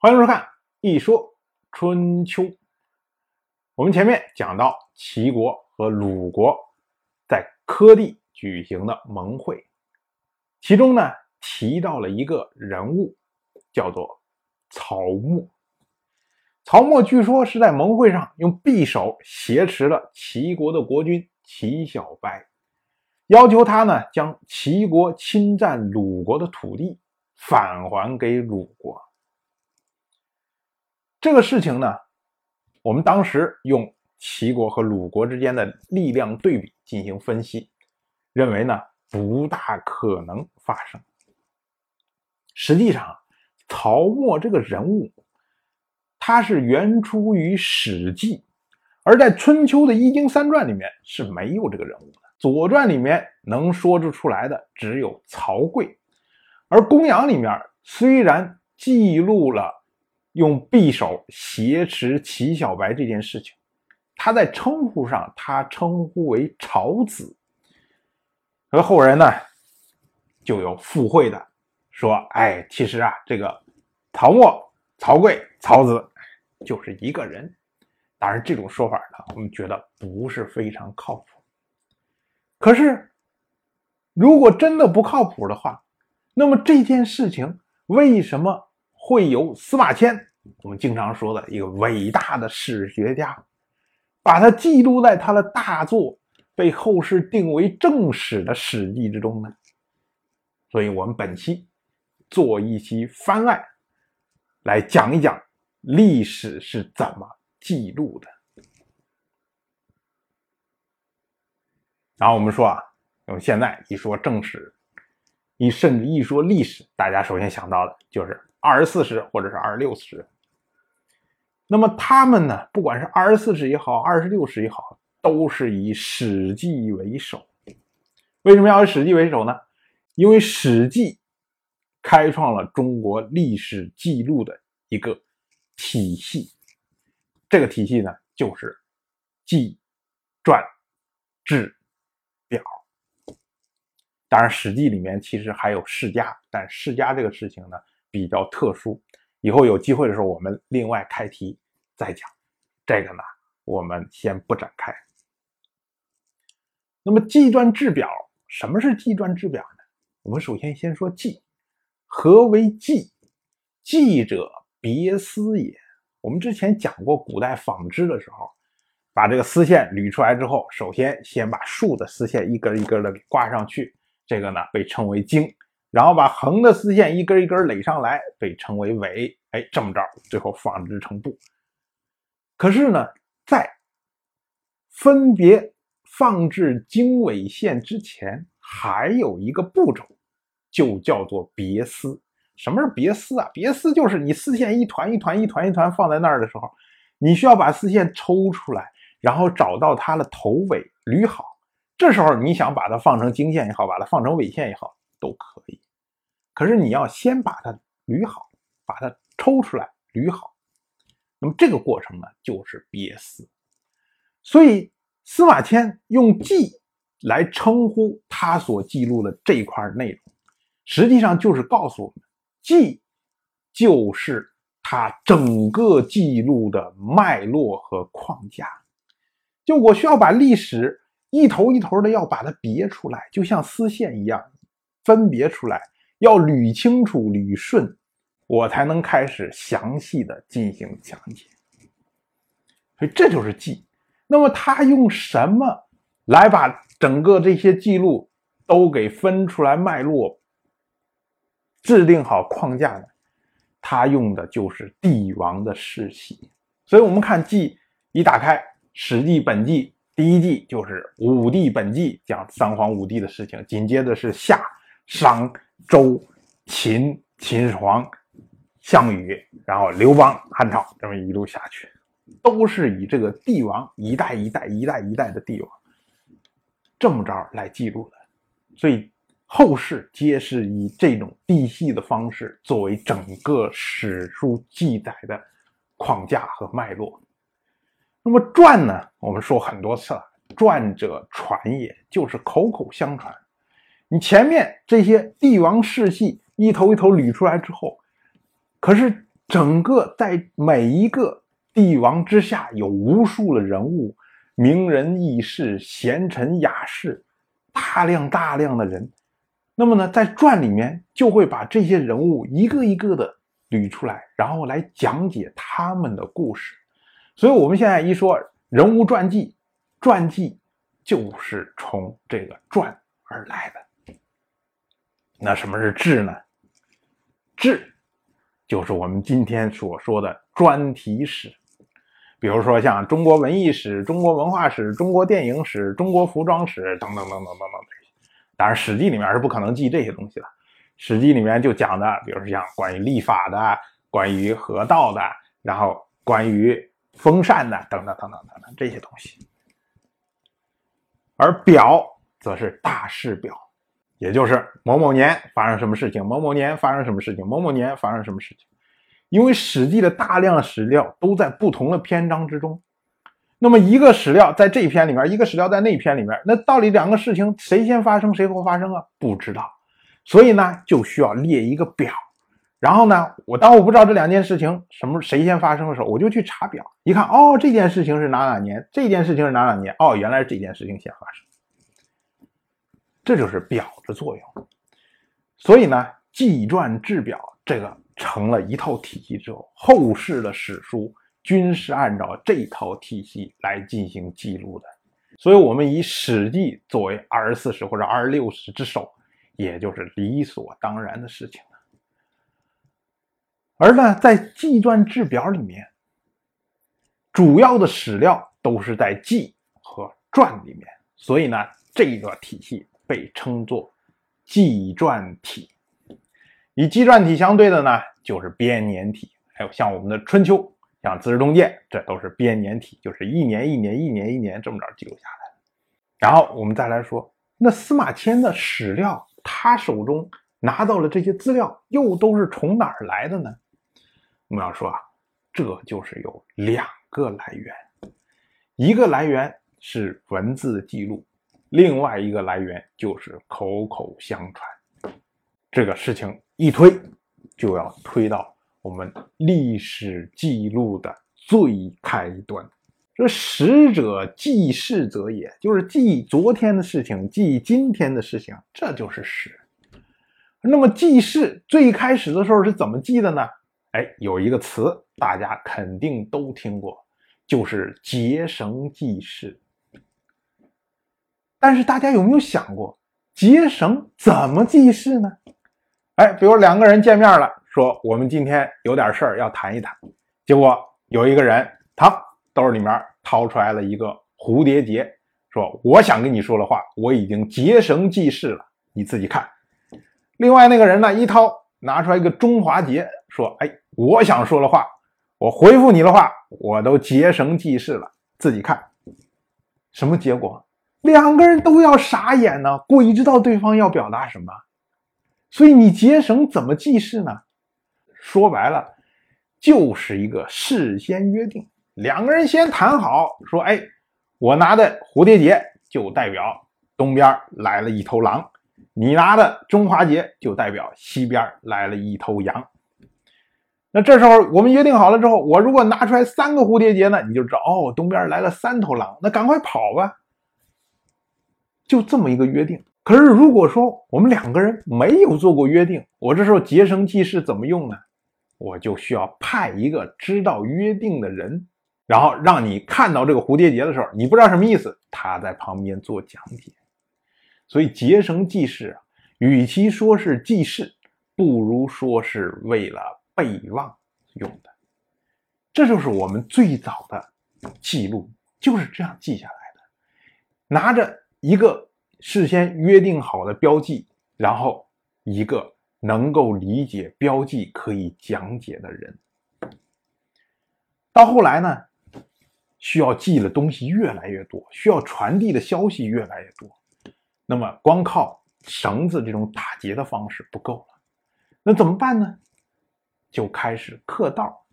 欢迎收看《一说春秋》。我们前面讲到齐国和鲁国在柯地举行的盟会，其中呢提到了一个人物，叫做曹沫。曹沫据说是在盟会上用匕首挟持了齐国的国君齐小白，要求他呢将齐国侵占鲁国的土地返还给鲁国。这个事情呢，我们当时用齐国和鲁国之间的力量对比进行分析，认为呢不大可能发生。实际上，曹沫这个人物。他是原出于《史记》，而在春秋的一经三传里面是没有这个人物的。《左传》里面能说得出来的只有曹刿，而《公羊》里面虽然记录了用匕首挟持齐小白这件事情，他在称呼上他称呼为曹子，而后人呢就有附会的说：“哎，其实啊，这个曹沫、曹刿、曹子。”就是一个人，当然这种说法呢，我们觉得不是非常靠谱。可是，如果真的不靠谱的话，那么这件事情为什么会由司马迁，我们经常说的一个伟大的史学家，把它记录在他的大作被后世定为正史的《史记》之中呢？所以我们本期做一期番外，来讲一讲。历史是怎么记录的？然后我们说啊，我们现在一说正史，一甚至一说历史，大家首先想到的就是二十四史或者是二十六史。那么他们呢，不管是二十四史也好，二十六史也好，都是以《史记》为首。为什么要以《史记》为首呢？因为《史记》开创了中国历史记录的一个。体系，这个体系呢，就是纪、传、志、表。当然，《史记》里面其实还有世家，但世家这个事情呢比较特殊，以后有机会的时候我们另外开题再讲。这个呢，我们先不展开。那么，纪传制表，什么是纪传制表呢？我们首先先说纪，何为纪？纪者。别丝也。我们之前讲过古代纺织的时候，把这个丝线捋出来之后，首先先把竖的丝线一根一根的给挂上去，这个呢被称为经，然后把横的丝线一根一根垒上来，被称为纬。哎，这么着，最后纺织成布。可是呢，在分别放置经纬线之前，还有一个步骤，就叫做别丝。什么是别丝啊？别丝就是你丝线一团一团一团一团放在那儿的时候，你需要把丝线抽出来，然后找到它的头尾捋好。这时候你想把它放成经线也好，把它放成纬线也好，都可。可是你要先把它捋好，把它抽出来捋好。那么这个过程呢，就是别丝。所以司马迁用“记”来称呼他所记录的这一块内容，实际上就是告诉我们。记就是他整个记录的脉络和框架。就我需要把历史一头一头的要把它别出来，就像丝线一样分别出来，要捋清楚、捋顺，我才能开始详细的进行讲解。所以这就是记。那么他用什么来把整个这些记录都给分出来脉络？制定好框架呢，他用的就是帝王的世系，所以我们看纪一打开《史记》本纪第一纪就是武帝本纪，讲三皇五帝的事情，紧接着是夏、商、周、秦、秦始皇、项羽，然后刘邦、汉朝，这么一路下去，都是以这个帝王一代一代一代一代的帝王这么着来记录的，所以。后世皆是以这种递系的方式作为整个史书记载的框架和脉络。那么传呢？我们说很多次了，传者传也，就是口口相传。你前面这些帝王世系一头一头捋出来之后，可是整个在每一个帝王之下有无数的人物，名人异士、贤臣雅士，大量大量的人。那么呢，在传里面就会把这些人物一个一个的捋出来，然后来讲解他们的故事。所以，我们现在一说人物传记，传记就是从这个传而来的。那什么是志呢？志就是我们今天所说的专题史，比如说像中国文艺史、中国文化史、中国电影史、中国服装史等等等等等等。当然，《史记》里面是不可能记这些东西的，《史记》里面就讲的，比如说像关于历法的、关于河道的，然后关于。风扇的等等等等等等这些东西，而表则是大事表，也就是某某年发生什么事情，某某年发生什么事情，某某年发生什么事情。因为《史记》的大量史料都在不同的篇章之中，那么一个史料在这篇里面，一个史料在那篇里面，那到底两个事情谁先发生，谁后发生啊？不知道，所以呢，就需要列一个表。然后呢，我当我不知道这两件事情什么谁先发生的时候，我就去查表，一看，哦，这件事情是哪哪年，这件事情是哪哪年，哦，原来是这件事情先发生，这就是表的作用。所以呢，纪传志表这个成了一套体系之后，后世的史书均是按照这套体系来进行记录的。所以，我们以《史记》作为二十四史或者二十六史之首，也就是理所当然的事情了。而呢，在纪传志表里面，主要的史料都是在纪和传里面，所以呢，这个体系被称作纪传体。与纪传体相对的呢，就是编年体，还有像我们的春秋、像《资治通鉴》，这都是编年体，就是一年一年、一年一年这么着记录下来。然后我们再来说，那司马迁的史料，他手中拿到了这些资料，又都是从哪儿来的呢？我们要说啊，这就是有两个来源，一个来源是文字记录，另外一个来源就是口口相传。这个事情一推，就要推到我们历史记录的最开端。这史者记事者也，就是记昨天的事情，记今天的事情，这就是史。那么记事最开始的时候是怎么记的呢？哎，有一个词大家肯定都听过，就是结绳记事。但是大家有没有想过，结绳怎么记事呢？哎，比如两个人见面了，说我们今天有点事儿要谈一谈。结果有一个人，他兜里面掏出来了一个蝴蝶结，说我想跟你说的话，我已经结绳记事了，你自己看。另外那个人呢，一掏拿出来一个中华结。说，哎，我想说的话，我回复你的话，我都结绳记事了，自己看。什么结果？两个人都要傻眼呢，鬼知道对方要表达什么。所以你结绳怎么记事呢？说白了，就是一个事先约定，两个人先谈好，说，哎，我拿的蝴蝶结就代表东边来了一头狼，你拿的中华结就代表西边来了一头羊。那这时候我们约定好了之后，我如果拿出来三个蝴蝶结呢，你就知道哦，东边来了三头狼，那赶快跑吧。就这么一个约定。可是如果说我们两个人没有做过约定，我这时候结绳记事怎么用呢？我就需要派一个知道约定的人，然后让你看到这个蝴蝶结的时候，你不知道什么意思，他在旁边做讲解。所以结绳记事啊，与其说是记事，不如说是为了。备忘用的，这就是我们最早的记录，就是这样记下来的。拿着一个事先约定好的标记，然后一个能够理解标记、可以讲解的人。到后来呢，需要记的东西越来越多，需要传递的消息越来越多，那么光靠绳子这种打结的方式不够了，那怎么办呢？就开始刻道，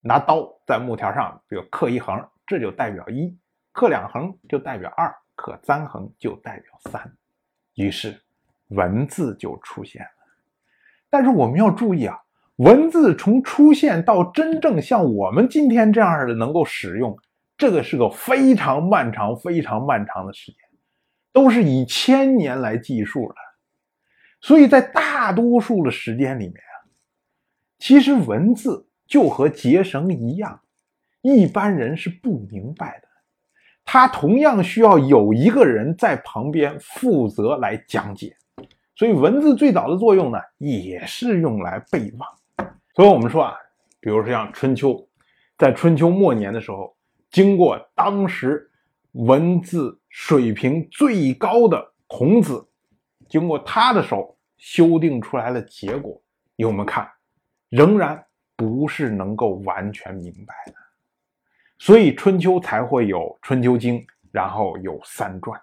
拿刀在木条上，比如刻一横，这就代表一；刻两横就代表二；可三横就代表三。于是文字就出现了。但是我们要注意啊，文字从出现到真正像我们今天这样的能够使用，这个是个非常漫长、非常漫长的时间，都是以千年来计数的。所以在大多数的时间里面啊，其实文字就和结绳一样，一般人是不明白的。它同样需要有一个人在旁边负责来讲解。所以文字最早的作用呢，也是用来备忘。所以我们说啊，比如说像春秋，在春秋末年的时候，经过当时文字水平最高的孔子，经过他的手修订出来的结果，以我们看，仍然不是能够完全明白的。所以春秋才会有《春秋经》，然后有三传。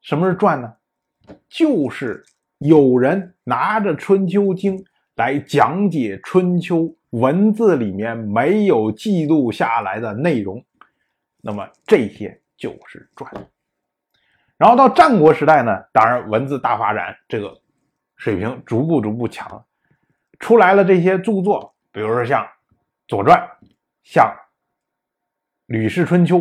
什么是传呢？就是有人拿着《春秋经》。来讲解春秋文字里面没有记录下来的内容，那么这些就是传。然后到战国时代呢，当然文字大发展，这个水平逐步逐步强，出来了这些著作，比如说像《左传》、像《吕氏春秋》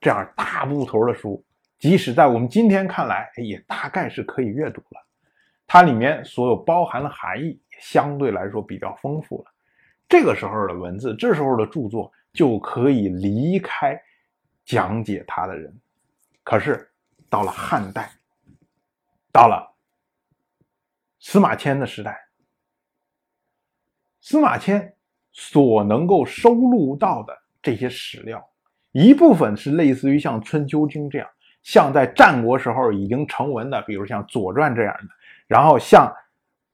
这样大部头的书，即使在我们今天看来，也大概是可以阅读了。它里面所有包含的含义。相对来说比较丰富了，这个时候的文字，这时候的著作就可以离开讲解它的人。可是到了汉代，到了司马迁的时代，司马迁所能够收录到的这些史料，一部分是类似于像《春秋经》这样，像在战国时候已经成文的，比如像《左传》这样的，然后像。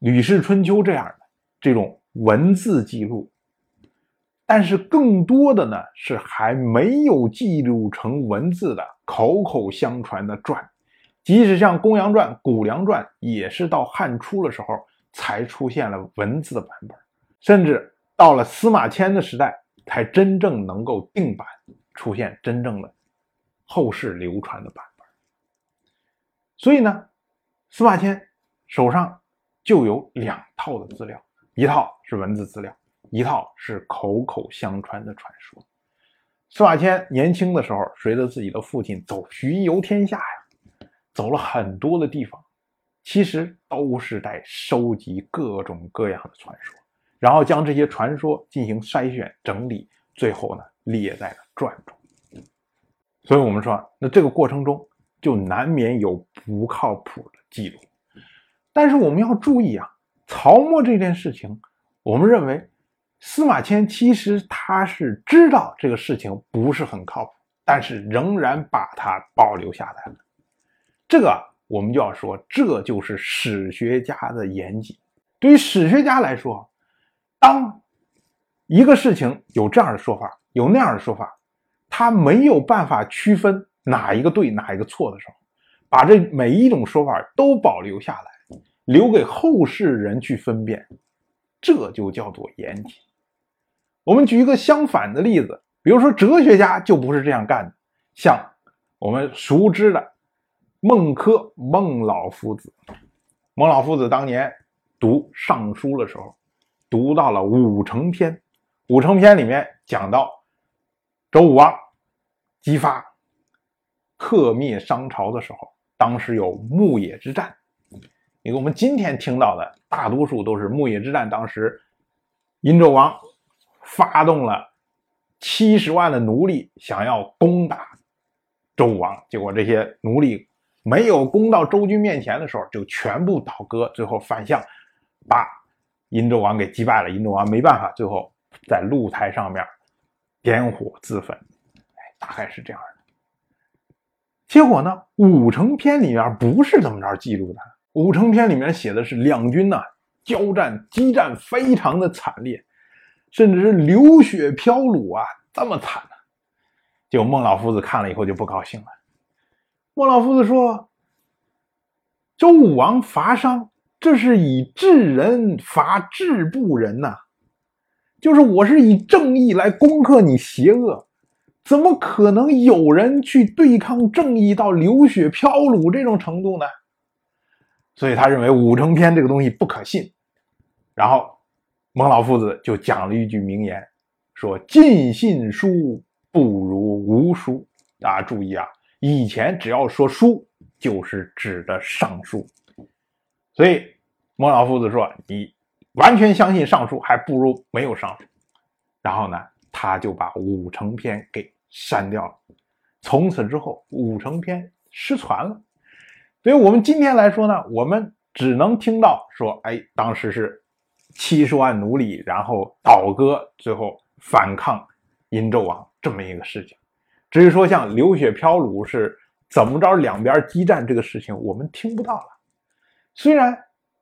《吕氏春秋》这样的这种文字记录，但是更多的呢是还没有记录成文字的口口相传的传。即使像《公羊传》《谷梁传》，也是到汉初的时候才出现了文字的版本，甚至到了司马迁的时代，才真正能够定版，出现真正的后世流传的版本。所以呢，司马迁手上。就有两套的资料，一套是文字资料，一套是口口相传的传说。司马迁年轻的时候，随着自己的父亲走巡游天下呀，走了很多的地方，其实都是在收集各种各样的传说，然后将这些传说进行筛选整理，最后呢列在了传中。所以，我们说，那这个过程中就难免有不靠谱的记录。但是我们要注意啊，曹沫这件事情，我们认为司马迁其实他是知道这个事情不是很靠谱，但是仍然把它保留下来了。这个我们就要说，这就是史学家的严谨。对于史学家来说，当一个事情有这样的说法，有那样的说法，他没有办法区分哪一个对，哪一个错的时候，把这每一种说法都保留下来。留给后世人去分辨，这就叫做严谨。我们举一个相反的例子，比如说哲学家就不是这样干的。像我们熟知的孟轲孟老夫子，孟老夫子当年读《尚书》的时候，读到了《五成篇》。《武成篇》里面讲到周武王姬发克灭商朝的时候，当时有牧野之战。因为我们今天听到的大多数都是牧野之战，当时殷纣王发动了七十万的奴隶，想要攻打周武王，结果这些奴隶没有攻到周军面前的时候，就全部倒戈，最后反向把殷纣王给击败了。殷纣王没办法，最后在露台上面点火自焚。哎，大概是这样的。结果呢，《武成篇》里面不是这么着记录的。《武成篇》里面写的是两军呐交战，激战非常的惨烈，甚至是流血飘橹啊，这么惨呢。就孟老夫子看了以后就不高兴了。孟老夫子说：“周武王伐商，这是以治人伐治不仁呐，就是我是以正义来攻克你邪恶，怎么可能有人去对抗正义到流血飘橹这种程度呢？”所以他认为《武成篇》这个东西不可信，然后孟老夫子就讲了一句名言，说：“尽信书不如无书。”大家注意啊，以前只要说书，就是指的尚书。所以孟老夫子说：“你完全相信尚书，还不如没有尚书。”然后呢，他就把五成篇给删掉了。从此之后，五成篇失传了。所以我们今天来说呢，我们只能听到说：“哎，当时是。”七十万奴隶，然后倒戈，最后反抗殷纣王这么一个事情。至于说像流血漂橹是怎么着两边激战这个事情，我们听不到了。虽然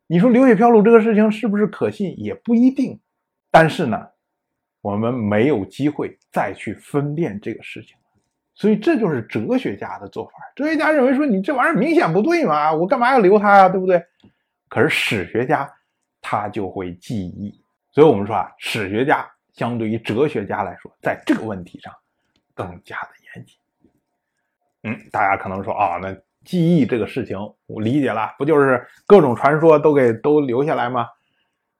你说流血飘橹这个事情是不是可信也不一定，但是呢，我们没有机会再去分辨这个事情所以这就是哲学家的做法。哲学家认为说你这玩意儿明显不对嘛，我干嘛要留它啊？对不对？可是史学家。他就会记忆，所以我们说啊，史学家相对于哲学家来说，在这个问题上更加的严谨。嗯，大家可能说啊，那记忆这个事情我理解了，不就是各种传说都给都留下来吗？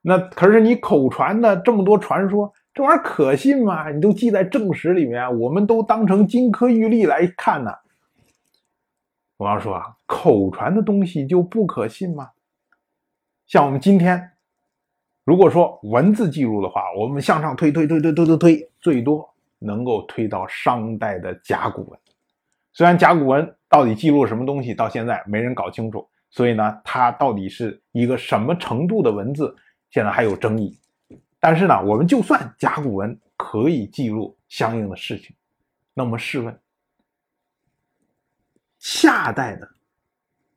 那可是你口传的这么多传说，这玩意儿可信吗？你都记在正史里面，我们都当成金科玉律来看呢。我要说啊，口传的东西就不可信吗？像我们今天。如果说文字记录的话，我们向上推推推推推推推，最多能够推到商代的甲骨文。虽然甲骨文到底记录什么东西，到现在没人搞清楚，所以呢，它到底是一个什么程度的文字，现在还有争议。但是呢，我们就算甲骨文可以记录相应的事情，那么试问，夏代的，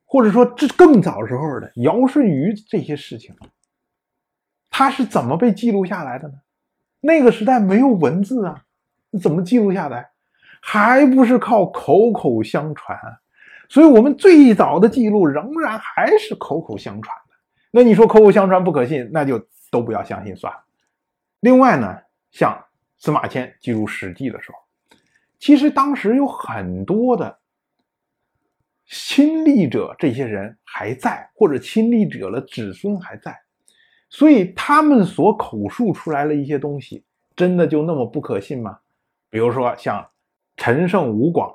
或者说这更早时候的尧舜禹这些事情。它是怎么被记录下来的呢？那个时代没有文字啊，怎么记录下来？还不是靠口口相传？所以，我们最早的记录仍然还是口口相传的。那你说口口相传不可信，那就都不要相信算了。另外呢，像司马迁记录《史记》的时候，其实当时有很多的亲历者，这些人还在，或者亲历者的子孙还在。所以他们所口述出来的一些东西，真的就那么不可信吗？比如说像陈胜吴广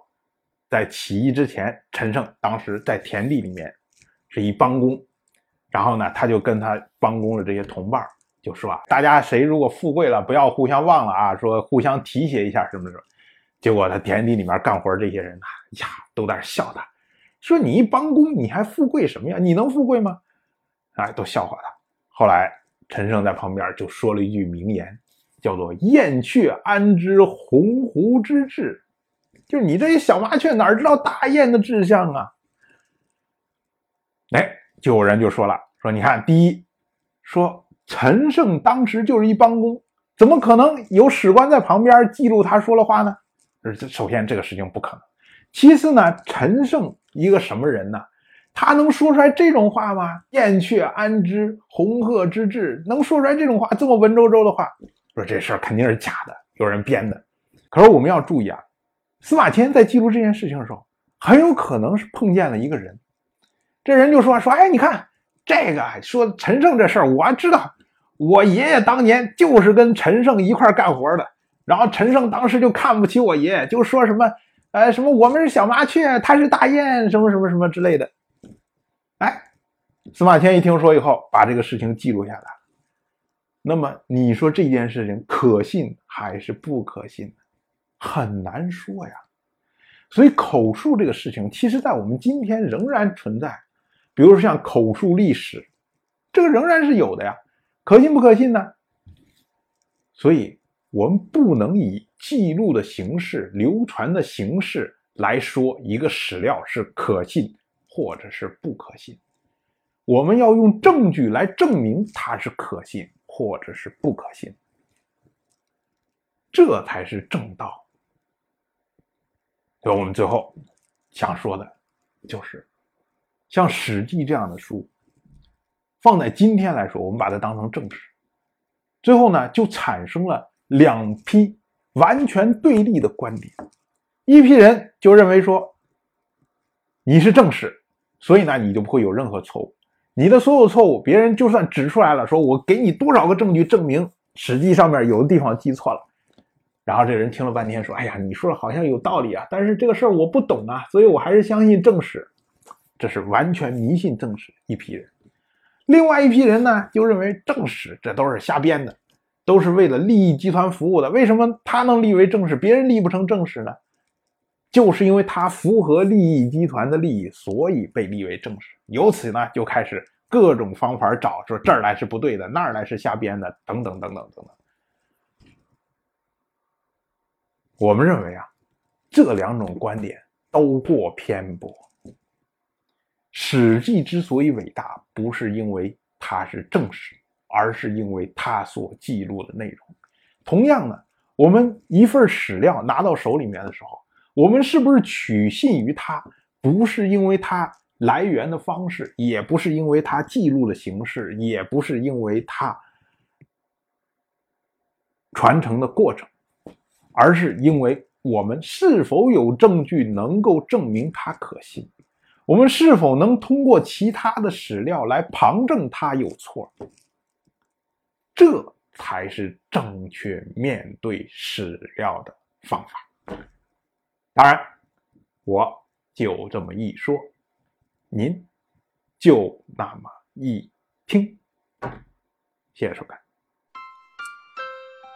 在起义之前，陈胜当时在田地里面是一帮工，然后呢，他就跟他帮工的这些同伴就说啊，大家谁如果富贵了，不要互相忘了啊，说互相提携一下什么什么。结果他田地里面干活这些人呐，呀，都在笑他，说你一帮工你还富贵什么呀？你能富贵吗？哎，都笑话他。后来，陈胜在旁边就说了一句名言，叫做“燕雀安知鸿鹄之志”，就你这些小麻雀哪知道大雁的志向啊？哎，就有人就说了，说你看，第一，说陈胜当时就是一帮工，怎么可能有史官在旁边记录他说了话呢？首先这个事情不可能。其次呢，陈胜一个什么人呢？他能说出来这种话吗？燕雀安知鸿鹄之志？能说出来这种话，这么文绉绉的话，说这事儿肯定是假的，有人编的。可是我们要注意啊，司马迁在记录这件事情的时候，很有可能是碰见了一个人，这人就说说，哎，你看这个说陈胜这事儿，我知道，我爷爷当年就是跟陈胜一块干活的，然后陈胜当时就看不起我爷爷，就说什么，呃，什么我们是小麻雀，他是大雁，什么什么什么之类的。哎，司马迁一听说以后，把这个事情记录下来。那么你说这件事情可信还是不可信很难说呀。所以口述这个事情，其实在我们今天仍然存在。比如说像口述历史，这个仍然是有的呀。可信不可信呢？所以我们不能以记录的形式、流传的形式来说一个史料是可信。或者是不可信，我们要用证据来证明它是可信或者是不可信，这才是正道。所以，我们最后想说的，就是像《史记》这样的书，放在今天来说，我们把它当成正史，最后呢，就产生了两批完全对立的观点，一批人就认为说，你是正史。所以呢，你就不会有任何错误。你的所有错误，别人就算指出来了，说我给你多少个证据证明《史记》上面有的地方记错了，然后这人听了半天说：“哎呀，你说的好像有道理啊，但是这个事儿我不懂啊，所以我还是相信正史。”这是完全迷信正史一批人。另外一批人呢，就认为正史这都是瞎编的，都是为了利益集团服务的。为什么他能立为正史，别人立不成正史呢？就是因为他符合利益集团的利益，所以被立为正史。由此呢，就开始各种方法找，说这儿来是不对的，那儿来是瞎编的，等等等等等等。我们认为啊，这两种观点都过偏颇。《史记》之所以伟大，不是因为它是正史，而是因为它所记录的内容。同样呢，我们一份史料拿到手里面的时候。我们是不是取信于它？不是因为它来源的方式，也不是因为它记录的形式，也不是因为它传承的过程，而是因为我们是否有证据能够证明它可信？我们是否能通过其他的史料来旁证它有错？这才是正确面对史料的方法。当然，我就这么一说，您就那么一听。谢谢收看。